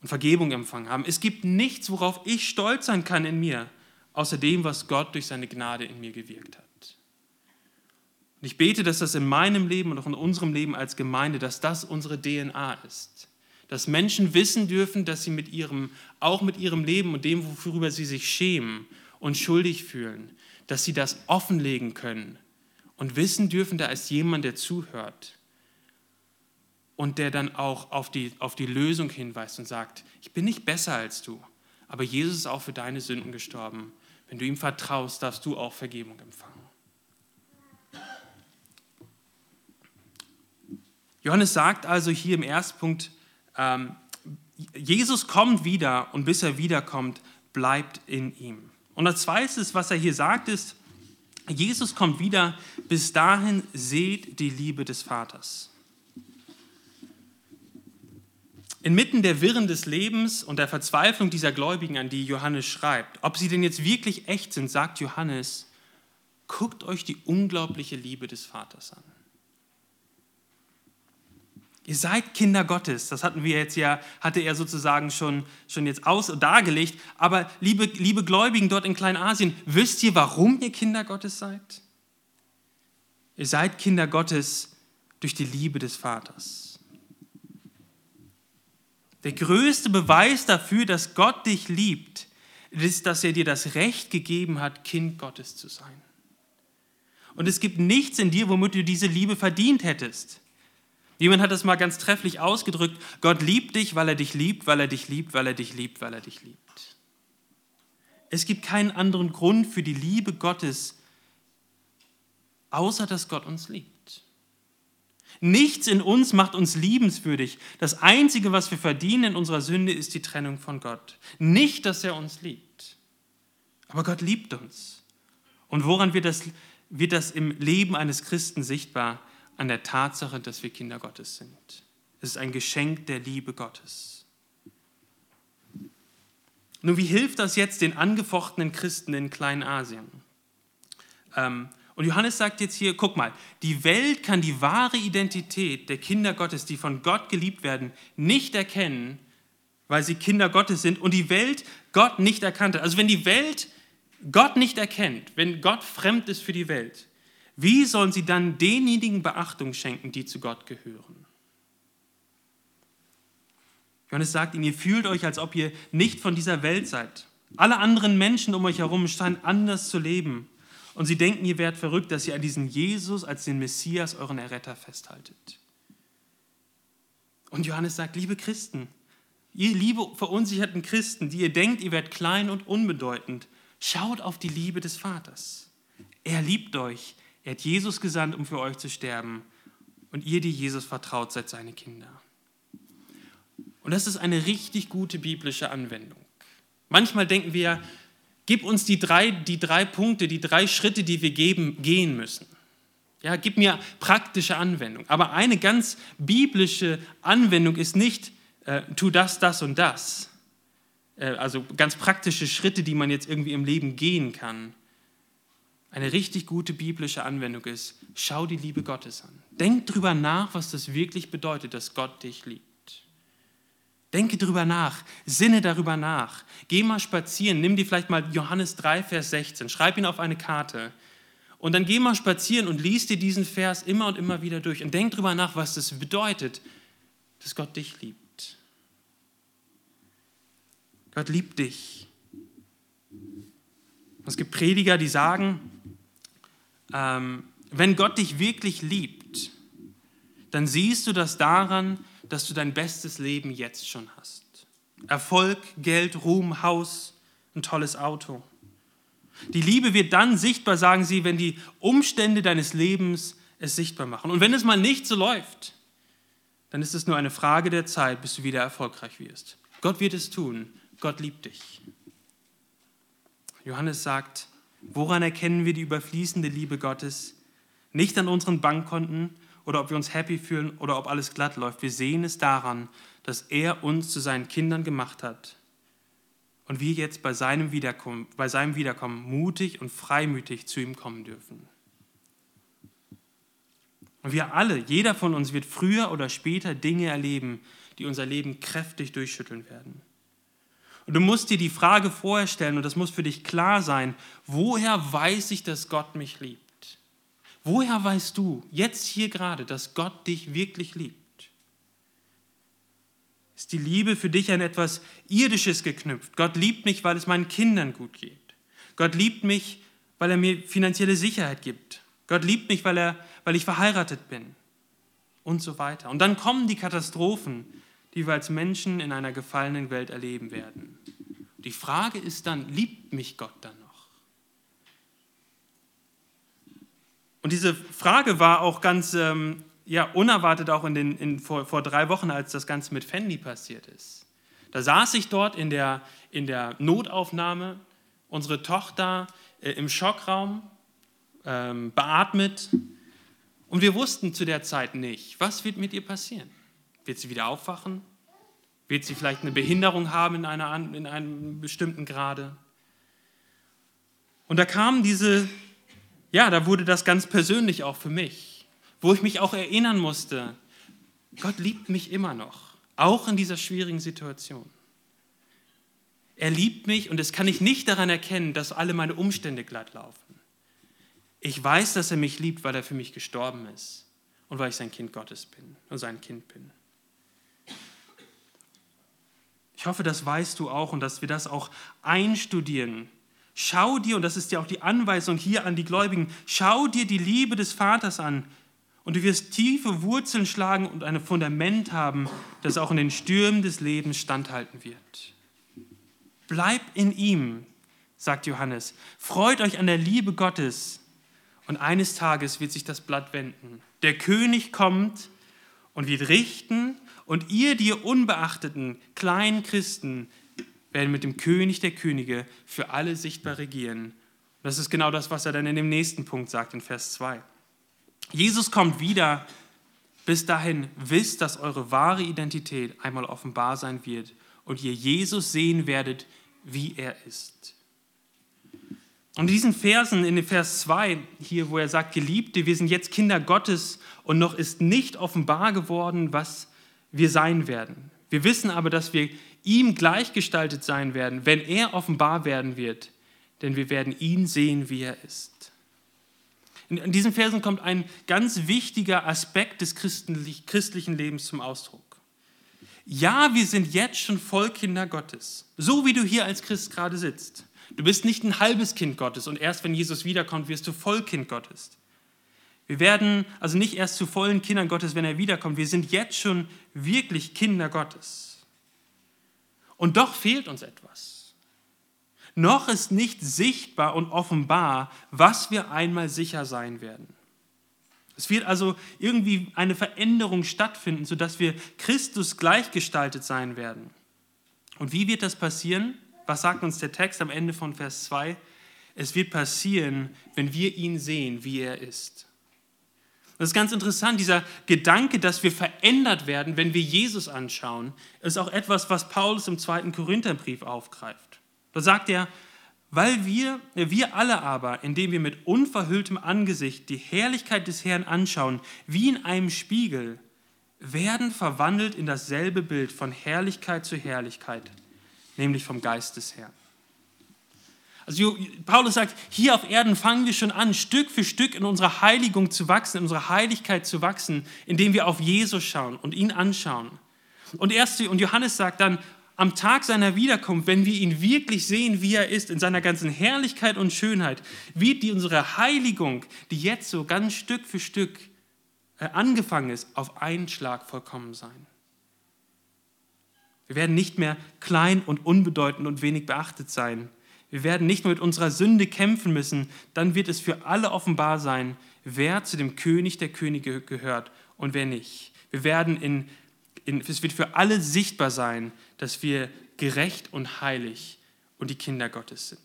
und Vergebung empfangen haben. Es gibt nichts, worauf ich stolz sein kann in mir, außer dem, was Gott durch seine Gnade in mir gewirkt hat. Und ich bete, dass das in meinem Leben und auch in unserem Leben als Gemeinde, dass das unsere DNA ist. Dass Menschen wissen dürfen, dass sie mit ihrem, auch mit ihrem Leben und dem, worüber sie sich schämen und schuldig fühlen, dass sie das offenlegen können und wissen dürfen, da ist jemand, der zuhört und der dann auch auf die, auf die Lösung hinweist und sagt, ich bin nicht besser als du, aber Jesus ist auch für deine Sünden gestorben wenn du ihm vertraust, darfst du auch Vergebung empfangen. Johannes sagt also hier im ersten Punkt, ähm, Jesus kommt wieder und bis er wiederkommt, bleibt in ihm. Und das Zweite, was er hier sagt, ist, Jesus kommt wieder, bis dahin seht die Liebe des Vaters. Inmitten der Wirren des Lebens und der Verzweiflung dieser Gläubigen, an die Johannes schreibt, ob sie denn jetzt wirklich echt sind, sagt Johannes, guckt euch die unglaubliche Liebe des Vaters an. Ihr seid Kinder Gottes. Das hatten wir jetzt ja, hatte er sozusagen schon, schon jetzt aus dargelegt. Aber liebe, liebe Gläubigen dort in Kleinasien, wisst ihr, warum ihr Kinder Gottes seid? Ihr seid Kinder Gottes durch die Liebe des Vaters. Der größte Beweis dafür, dass Gott dich liebt, ist, dass er dir das Recht gegeben hat, Kind Gottes zu sein. Und es gibt nichts in dir, womit du diese Liebe verdient hättest. Jemand hat das mal ganz trefflich ausgedrückt. Gott liebt dich, weil er dich liebt, weil er dich liebt, weil er dich liebt, weil er dich liebt. Es gibt keinen anderen Grund für die Liebe Gottes, außer dass Gott uns liebt. Nichts in uns macht uns liebenswürdig. Das Einzige, was wir verdienen in unserer Sünde, ist die Trennung von Gott. Nicht, dass er uns liebt. Aber Gott liebt uns. Und woran wird das, wird das im Leben eines Christen sichtbar? an der Tatsache, dass wir Kinder Gottes sind. Es ist ein Geschenk der Liebe Gottes. Nun, wie hilft das jetzt den angefochtenen Christen in Kleinasien? Ähm, und Johannes sagt jetzt hier, guck mal, die Welt kann die wahre Identität der Kinder Gottes, die von Gott geliebt werden, nicht erkennen, weil sie Kinder Gottes sind und die Welt Gott nicht erkannt hat. Also wenn die Welt Gott nicht erkennt, wenn Gott fremd ist für die Welt, wie sollen sie dann denjenigen Beachtung schenken, die zu Gott gehören? Johannes sagt ihnen, ihr fühlt euch, als ob ihr nicht von dieser Welt seid. Alle anderen Menschen um euch herum scheinen anders zu leben. Und sie denken, ihr werdet verrückt, dass ihr an diesen Jesus als den Messias, euren Erretter, festhaltet. Und Johannes sagt, liebe Christen, ihr liebe verunsicherten Christen, die ihr denkt, ihr werdet klein und unbedeutend, schaut auf die Liebe des Vaters. Er liebt euch. Er hat Jesus gesandt, um für euch zu sterben. Und ihr, die Jesus vertraut, seid seine Kinder. Und das ist eine richtig gute biblische Anwendung. Manchmal denken wir, gib uns die drei, die drei Punkte, die drei Schritte, die wir geben, gehen müssen. Ja, gib mir praktische Anwendung. Aber eine ganz biblische Anwendung ist nicht, äh, tu das, das und das. Äh, also ganz praktische Schritte, die man jetzt irgendwie im Leben gehen kann, eine richtig gute biblische Anwendung ist, schau die Liebe Gottes an. Denk drüber nach, was das wirklich bedeutet, dass Gott dich liebt. Denke drüber nach, sinne darüber nach. Geh mal spazieren, nimm dir vielleicht mal Johannes 3, Vers 16, schreib ihn auf eine Karte und dann geh mal spazieren und lies dir diesen Vers immer und immer wieder durch und denk drüber nach, was das bedeutet, dass Gott dich liebt. Gott liebt dich. Es gibt Prediger, die sagen, ähm, wenn Gott dich wirklich liebt, dann siehst du das daran, dass du dein bestes Leben jetzt schon hast. Erfolg, Geld, Ruhm, Haus, ein tolles Auto. Die Liebe wird dann sichtbar, sagen sie, wenn die Umstände deines Lebens es sichtbar machen. Und wenn es mal nicht so läuft, dann ist es nur eine Frage der Zeit, bis du wieder erfolgreich wirst. Gott wird es tun. Gott liebt dich. Johannes sagt, Woran erkennen wir die überfließende Liebe Gottes? Nicht an unseren Bankkonten oder ob wir uns happy fühlen oder ob alles glatt läuft. Wir sehen es daran, dass er uns zu seinen Kindern gemacht hat und wir jetzt bei seinem Wiederkommen, bei seinem Wiederkommen mutig und freimütig zu ihm kommen dürfen. Und wir alle, jeder von uns wird früher oder später Dinge erleben, die unser Leben kräftig durchschütteln werden. Und du musst dir die Frage vorher stellen, und das muss für dich klar sein, woher weiß ich, dass Gott mich liebt? Woher weißt du jetzt hier gerade, dass Gott dich wirklich liebt? Ist die Liebe für dich an etwas Irdisches geknüpft? Gott liebt mich, weil es meinen Kindern gut geht. Gott liebt mich, weil er mir finanzielle Sicherheit gibt. Gott liebt mich, weil, er, weil ich verheiratet bin. Und so weiter. Und dann kommen die Katastrophen, die wir als Menschen in einer gefallenen Welt erleben werden. Die Frage ist dann, liebt mich Gott dann noch? Und diese Frage war auch ganz ähm, ja, unerwartet auch in den, in, vor, vor drei Wochen, als das Ganze mit Fendi passiert ist. Da saß ich dort in der, in der Notaufnahme unsere Tochter äh, im Schockraum, ähm, beatmet. Und wir wussten zu der Zeit nicht, was wird mit ihr passieren. Wird sie wieder aufwachen? Wird sie vielleicht eine Behinderung haben in, einer, in einem bestimmten Grade? Und da kam diese, ja, da wurde das ganz persönlich auch für mich, wo ich mich auch erinnern musste, Gott liebt mich immer noch, auch in dieser schwierigen Situation. Er liebt mich und das kann ich nicht daran erkennen, dass alle meine Umstände glatt laufen. Ich weiß, dass er mich liebt, weil er für mich gestorben ist und weil ich sein Kind Gottes bin und sein Kind bin. Ich hoffe, das weißt du auch und dass wir das auch einstudieren. Schau dir, und das ist ja auch die Anweisung hier an die Gläubigen, schau dir die Liebe des Vaters an und du wirst tiefe Wurzeln schlagen und ein Fundament haben, das auch in den Stürmen des Lebens standhalten wird. Bleib in ihm, sagt Johannes. Freut euch an der Liebe Gottes. Und eines Tages wird sich das Blatt wenden. Der König kommt und wird richten. Und ihr, die unbeachteten kleinen Christen, werden mit dem König der Könige für alle sichtbar regieren. Das ist genau das, was er dann in dem nächsten Punkt sagt, in Vers 2. Jesus kommt wieder. Bis dahin wisst, dass eure wahre Identität einmal offenbar sein wird und ihr Jesus sehen werdet, wie er ist. Und in diesen Versen, in dem Vers 2, hier, wo er sagt, Geliebte, wir sind jetzt Kinder Gottes und noch ist nicht offenbar geworden, was wir sein werden. Wir wissen aber, dass wir ihm gleichgestaltet sein werden, wenn er offenbar werden wird, denn wir werden ihn sehen, wie er ist. In diesen Versen kommt ein ganz wichtiger Aspekt des christlichen Lebens zum Ausdruck. Ja, wir sind jetzt schon voll Kinder Gottes, so wie du hier als Christ gerade sitzt. Du bist nicht ein halbes Kind Gottes und erst wenn Jesus wiederkommt, wirst du voll Kind Gottes. Wir werden also nicht erst zu vollen Kindern Gottes, wenn er wiederkommt. Wir sind jetzt schon wirklich Kinder Gottes. Und doch fehlt uns etwas. Noch ist nicht sichtbar und offenbar, was wir einmal sicher sein werden. Es wird also irgendwie eine Veränderung stattfinden, sodass wir Christus gleichgestaltet sein werden. Und wie wird das passieren? Was sagt uns der Text am Ende von Vers 2? Es wird passieren, wenn wir ihn sehen, wie er ist. Das ist ganz interessant, dieser Gedanke, dass wir verändert werden, wenn wir Jesus anschauen, ist auch etwas, was Paulus im zweiten Korintherbrief aufgreift. Da sagt er, weil wir, wir alle aber, indem wir mit unverhülltem Angesicht die Herrlichkeit des Herrn anschauen, wie in einem Spiegel, werden verwandelt in dasselbe Bild von Herrlichkeit zu Herrlichkeit, nämlich vom Geist des Herrn. Also Paulus sagt, hier auf Erden fangen wir schon an, Stück für Stück in unserer Heiligung zu wachsen, in unserer Heiligkeit zu wachsen, indem wir auf Jesus schauen und ihn anschauen. Und, erst, und Johannes sagt dann, am Tag seiner Wiederkunft, wenn wir ihn wirklich sehen, wie er ist, in seiner ganzen Herrlichkeit und Schönheit, wird die unsere Heiligung, die jetzt so ganz Stück für Stück äh, angefangen ist, auf einen Schlag vollkommen sein. Wir werden nicht mehr klein und unbedeutend und wenig beachtet sein. Wir werden nicht mehr mit unserer Sünde kämpfen müssen. Dann wird es für alle offenbar sein, wer zu dem König der Könige gehört und wer nicht. Wir werden in in, es wird für alle sichtbar sein, dass wir gerecht und heilig und die Kinder Gottes sind.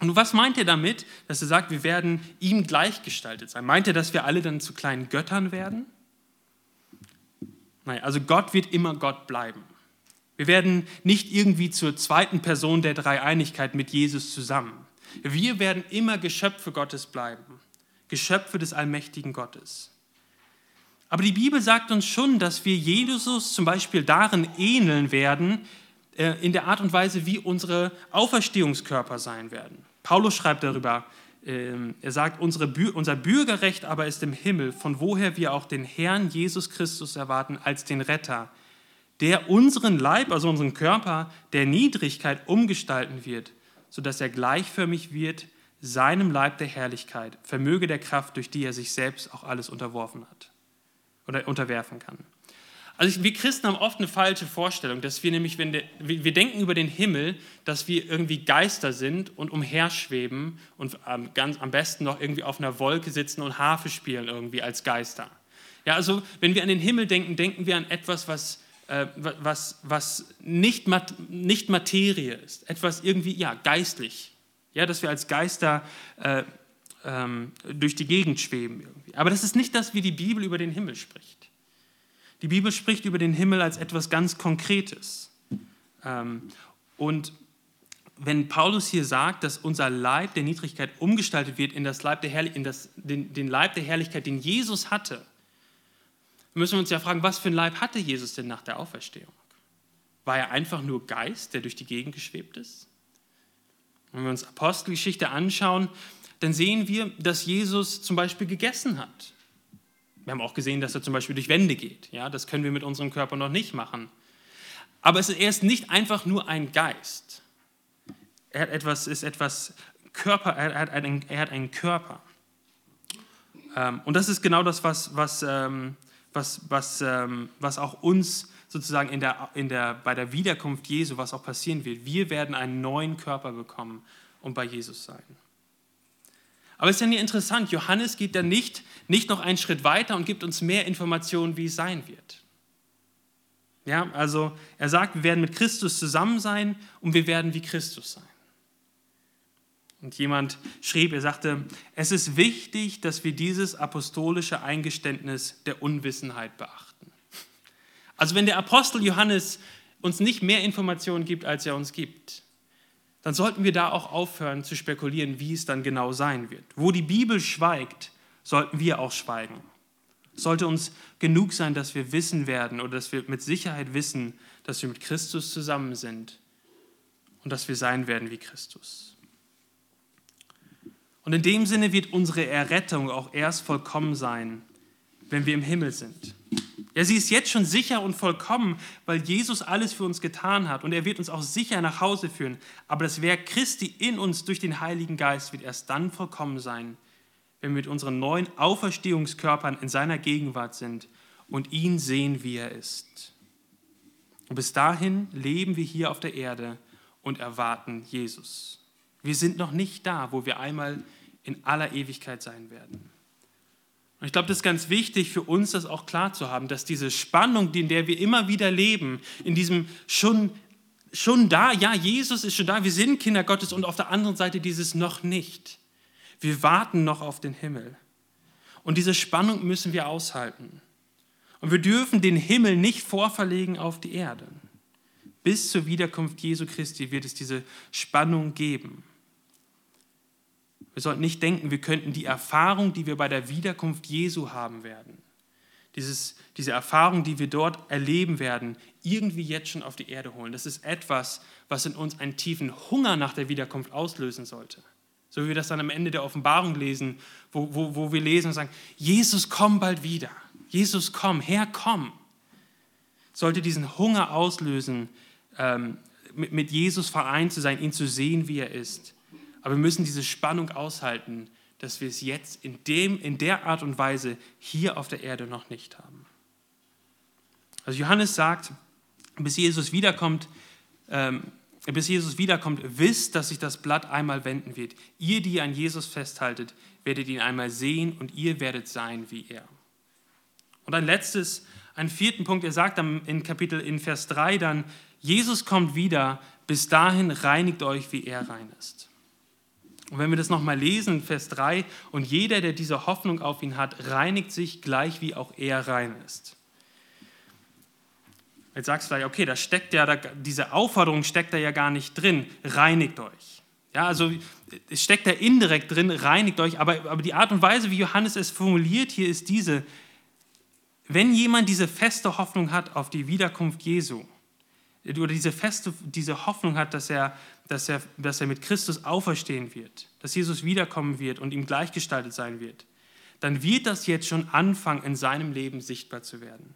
Und was meint er damit, dass er sagt, wir werden ihm gleichgestaltet sein? Meint er, dass wir alle dann zu kleinen Göttern werden? Nein, also Gott wird immer Gott bleiben. Wir werden nicht irgendwie zur zweiten Person der Dreieinigkeit mit Jesus zusammen. Wir werden immer Geschöpfe Gottes bleiben, Geschöpfe des allmächtigen Gottes. Aber die Bibel sagt uns schon, dass wir Jesus zum Beispiel darin ähneln werden, äh, in der Art und Weise, wie unsere Auferstehungskörper sein werden. Paulus schreibt darüber, ähm, er sagt, unser Bürgerrecht aber ist im Himmel, von woher wir auch den Herrn Jesus Christus erwarten als den Retter, der unseren Leib, also unseren Körper, der Niedrigkeit umgestalten wird, sodass er gleichförmig wird seinem Leib der Herrlichkeit, vermöge der Kraft, durch die er sich selbst auch alles unterworfen hat oder unterwerfen kann. Also wir Christen haben oft eine falsche Vorstellung, dass wir nämlich, wenn der, wir denken über den Himmel, dass wir irgendwie Geister sind und umherschweben und ganz am besten noch irgendwie auf einer Wolke sitzen und Harfe spielen irgendwie als Geister. Ja, also wenn wir an den Himmel denken, denken wir an etwas, was was, was nicht, nicht Materie ist, etwas irgendwie, ja, geistlich. Ja, dass wir als Geister äh, ähm, durch die Gegend schweben. Irgendwie. Aber das ist nicht das, wie die Bibel über den Himmel spricht. Die Bibel spricht über den Himmel als etwas ganz Konkretes. Ähm, und wenn Paulus hier sagt, dass unser Leib der Niedrigkeit umgestaltet wird in, das Leib der in das, den, den Leib der Herrlichkeit, den Jesus hatte, müssen wir uns ja fragen, was für ein Leib hatte Jesus denn nach der Auferstehung? War er einfach nur Geist, der durch die Gegend geschwebt ist? Wenn wir uns Apostelgeschichte anschauen, dann sehen wir, dass Jesus zum Beispiel gegessen hat. Wir haben auch gesehen, dass er zum Beispiel durch Wände geht. Ja, das können wir mit unserem Körper noch nicht machen. Aber es ist, er ist nicht einfach nur ein Geist. Er hat etwas, ist etwas Körper, er hat einen, er hat einen Körper. Ähm, und das ist genau das, was, was, ähm, was, was, ähm, was auch uns sozusagen in der, in der, bei der Wiederkunft Jesu, was auch passieren wird. Wir werden einen neuen Körper bekommen und bei Jesus sein. Aber es ist ja nicht interessant, Johannes geht dann nicht, nicht noch einen Schritt weiter und gibt uns mehr Informationen, wie es sein wird. Ja, also er sagt, wir werden mit Christus zusammen sein und wir werden wie Christus sein. Und jemand schrieb, er sagte, es ist wichtig, dass wir dieses apostolische Eingeständnis der Unwissenheit beachten. Also wenn der Apostel Johannes uns nicht mehr Informationen gibt, als er uns gibt, dann sollten wir da auch aufhören zu spekulieren, wie es dann genau sein wird. Wo die Bibel schweigt, sollten wir auch schweigen. Es sollte uns genug sein, dass wir wissen werden oder dass wir mit Sicherheit wissen, dass wir mit Christus zusammen sind und dass wir sein werden wie Christus. Und in dem Sinne wird unsere Errettung auch erst vollkommen sein, wenn wir im Himmel sind. Ja, sie ist jetzt schon sicher und vollkommen, weil Jesus alles für uns getan hat und er wird uns auch sicher nach Hause führen. Aber das Werk Christi in uns durch den Heiligen Geist wird erst dann vollkommen sein, wenn wir mit unseren neuen Auferstehungskörpern in seiner Gegenwart sind und ihn sehen, wie er ist. Und bis dahin leben wir hier auf der Erde und erwarten Jesus. Wir sind noch nicht da, wo wir einmal in aller Ewigkeit sein werden. Und ich glaube, das ist ganz wichtig für uns, das auch klar zu haben, dass diese Spannung, in der wir immer wieder leben, in diesem schon, schon da, ja, Jesus ist schon da, wir sind Kinder Gottes und auf der anderen Seite dieses noch nicht. Wir warten noch auf den Himmel. Und diese Spannung müssen wir aushalten. Und wir dürfen den Himmel nicht vorverlegen auf die Erde. Bis zur Wiederkunft Jesu Christi wird es diese Spannung geben. Wir sollten nicht denken, wir könnten die Erfahrung, die wir bei der Wiederkunft Jesu haben werden, dieses, diese Erfahrung, die wir dort erleben werden, irgendwie jetzt schon auf die Erde holen. Das ist etwas, was in uns einen tiefen Hunger nach der Wiederkunft auslösen sollte. So wie wir das dann am Ende der Offenbarung lesen, wo, wo, wo wir lesen und sagen, Jesus, komm bald wieder. Jesus, komm, Herr, komm. Sollte diesen Hunger auslösen, ähm, mit, mit Jesus vereint zu sein, ihn zu sehen, wie er ist aber wir müssen diese Spannung aushalten, dass wir es jetzt in, dem, in der Art und Weise hier auf der Erde noch nicht haben. Also Johannes sagt, bis Jesus wiederkommt, ähm, bis Jesus wiederkommt, wisst, dass sich das Blatt einmal wenden wird. Ihr, die an Jesus festhaltet, werdet ihn einmal sehen und ihr werdet sein wie er. Und ein letztes, einen vierten Punkt, er sagt dann in Kapitel, in Vers 3 dann, Jesus kommt wieder, bis dahin reinigt euch, wie er rein ist. Und wenn wir das nochmal lesen, Vers 3, und jeder, der diese Hoffnung auf ihn hat, reinigt sich gleich, wie auch er rein ist. Jetzt sagst du vielleicht, okay, da steckt ja, da, diese Aufforderung steckt da ja gar nicht drin, reinigt euch. Ja, also es steckt da indirekt drin, reinigt euch, aber, aber die Art und Weise, wie Johannes es formuliert hier, ist diese, wenn jemand diese feste Hoffnung hat auf die Wiederkunft Jesu, oder diese feste, diese Hoffnung hat, dass er, dass, er, dass er mit Christus auferstehen wird, dass Jesus wiederkommen wird und ihm gleichgestaltet sein wird, dann wird das jetzt schon anfangen, in seinem Leben sichtbar zu werden.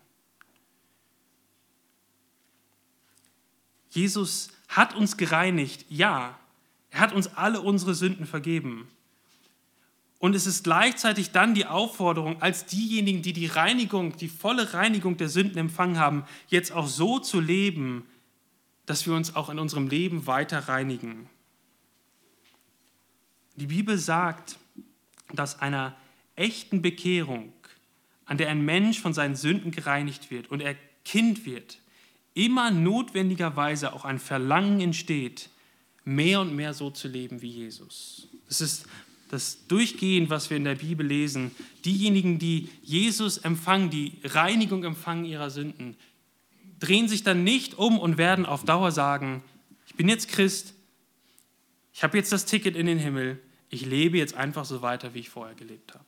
Jesus hat uns gereinigt, ja, er hat uns alle unsere Sünden vergeben. Und es ist gleichzeitig dann die Aufforderung, als diejenigen, die die Reinigung, die volle Reinigung der Sünden empfangen haben, jetzt auch so zu leben, dass wir uns auch in unserem Leben weiter reinigen. Die Bibel sagt, dass einer echten Bekehrung, an der ein Mensch von seinen Sünden gereinigt wird und er Kind wird, immer notwendigerweise auch ein Verlangen entsteht, mehr und mehr so zu leben wie Jesus. Das ist das durchgehend, was wir in der Bibel lesen. Diejenigen, die Jesus empfangen, die Reinigung empfangen ihrer Sünden, drehen sich dann nicht um und werden auf Dauer sagen, ich bin jetzt Christ, ich habe jetzt das Ticket in den Himmel, ich lebe jetzt einfach so weiter, wie ich vorher gelebt habe.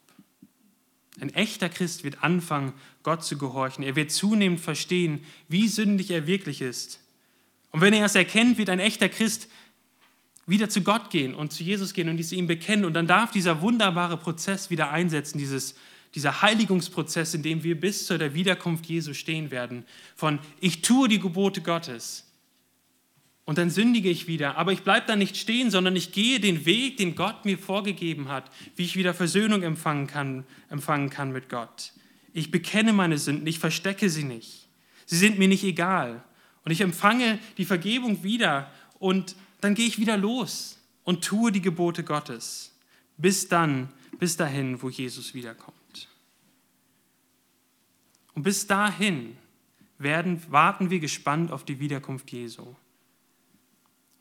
Ein echter Christ wird anfangen, Gott zu gehorchen. Er wird zunehmend verstehen, wie sündig er wirklich ist. Und wenn er es erkennt, wird ein echter Christ wieder zu Gott gehen und zu Jesus gehen und dies ihm bekennen. Und dann darf dieser wunderbare Prozess wieder einsetzen, dieses, dieser Heiligungsprozess, in dem wir bis zu der Wiederkunft Jesu stehen werden. Von ich tue die Gebote Gottes und dann sündige ich wieder. Aber ich bleibe da nicht stehen, sondern ich gehe den Weg, den Gott mir vorgegeben hat, wie ich wieder Versöhnung empfangen kann, empfangen kann mit Gott. Ich bekenne meine Sünden, ich verstecke sie nicht. Sie sind mir nicht egal. Und ich empfange die Vergebung wieder und dann gehe ich wieder los und tue die Gebote Gottes. Bis dann, bis dahin, wo Jesus wiederkommt. Und bis dahin werden, warten wir gespannt auf die Wiederkunft Jesu.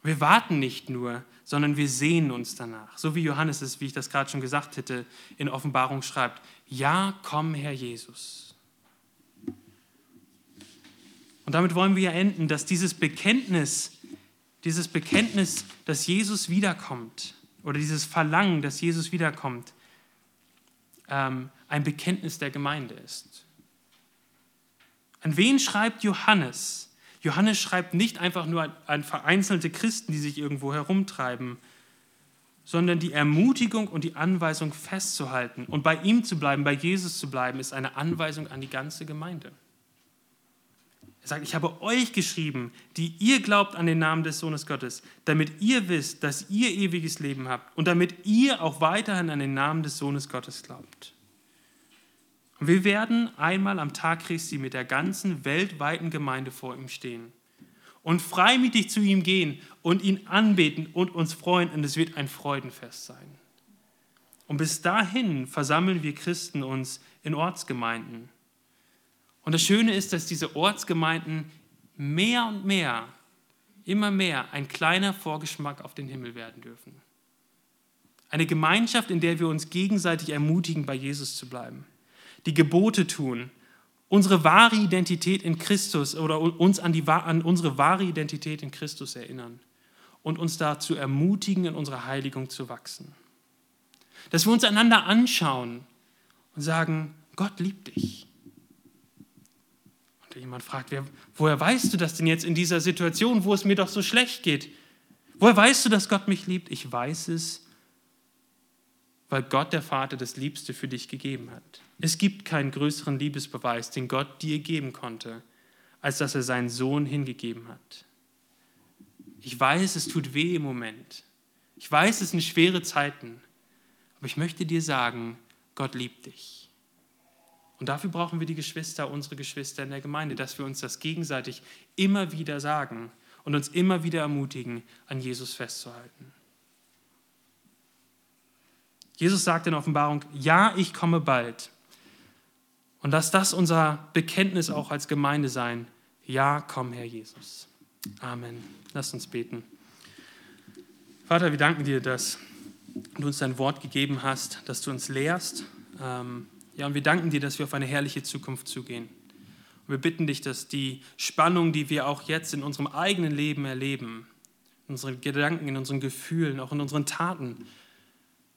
Wir warten nicht nur, sondern wir sehen uns danach. So wie Johannes es, wie ich das gerade schon gesagt hätte, in Offenbarung schreibt. Ja, komm, Herr Jesus. Und damit wollen wir ja enden, dass dieses Bekenntnis, dieses Bekenntnis, dass Jesus wiederkommt, oder dieses Verlangen, dass Jesus wiederkommt, ähm, ein Bekenntnis der Gemeinde ist. An wen schreibt Johannes? Johannes schreibt nicht einfach nur an vereinzelte Christen, die sich irgendwo herumtreiben, sondern die Ermutigung und die Anweisung festzuhalten und bei ihm zu bleiben, bei Jesus zu bleiben, ist eine Anweisung an die ganze Gemeinde. Er sagt, ich habe euch geschrieben, die ihr glaubt an den Namen des Sohnes Gottes, damit ihr wisst, dass ihr ewiges Leben habt und damit ihr auch weiterhin an den Namen des Sohnes Gottes glaubt. Und wir werden einmal am Tag Christi mit der ganzen weltweiten Gemeinde vor ihm stehen und freimütig zu ihm gehen und ihn anbeten und uns freuen. Und es wird ein Freudenfest sein. Und bis dahin versammeln wir Christen uns in Ortsgemeinden. Und das Schöne ist, dass diese Ortsgemeinden mehr und mehr, immer mehr ein kleiner Vorgeschmack auf den Himmel werden dürfen. Eine Gemeinschaft, in der wir uns gegenseitig ermutigen, bei Jesus zu bleiben die Gebote tun, unsere wahre Identität in Christus oder uns an, die, an unsere wahre Identität in Christus erinnern und uns dazu ermutigen, in unserer Heiligung zu wachsen. Dass wir uns einander anschauen und sagen, Gott liebt dich. Und jemand fragt, wer, woher weißt du das denn jetzt in dieser Situation, wo es mir doch so schlecht geht? Woher weißt du, dass Gott mich liebt? Ich weiß es, weil Gott der Vater das Liebste für dich gegeben hat. Es gibt keinen größeren Liebesbeweis, den Gott dir geben konnte, als dass er seinen Sohn hingegeben hat. Ich weiß, es tut weh im Moment. Ich weiß, es sind schwere Zeiten. Aber ich möchte dir sagen, Gott liebt dich. Und dafür brauchen wir die Geschwister, unsere Geschwister in der Gemeinde, dass wir uns das gegenseitig immer wieder sagen und uns immer wieder ermutigen, an Jesus festzuhalten. Jesus sagt in Offenbarung, ja, ich komme bald. Und lass das unser Bekenntnis auch als Gemeinde sein. Ja, komm, Herr Jesus. Amen. Lass uns beten. Vater, wir danken dir, dass du uns dein Wort gegeben hast, dass du uns lehrst. Ähm, ja, und wir danken dir, dass wir auf eine herrliche Zukunft zugehen. Und wir bitten dich, dass die Spannung, die wir auch jetzt in unserem eigenen Leben erleben, in unseren Gedanken, in unseren Gefühlen, auch in unseren Taten,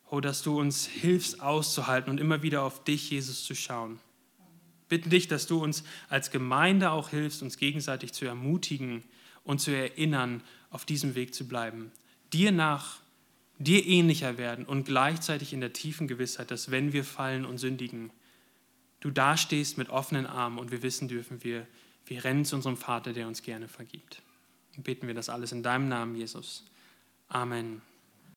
oh, dass du uns hilfst auszuhalten und immer wieder auf dich, Jesus, zu schauen bitten dich, dass du uns als Gemeinde auch hilfst, uns gegenseitig zu ermutigen und zu erinnern, auf diesem Weg zu bleiben. Dir nach, dir ähnlicher werden und gleichzeitig in der tiefen Gewissheit, dass wenn wir fallen und sündigen, du dastehst mit offenen Armen und wir wissen dürfen, wir, wir rennen zu unserem Vater, der uns gerne vergibt. Und beten wir das alles in deinem Namen, Jesus. Amen.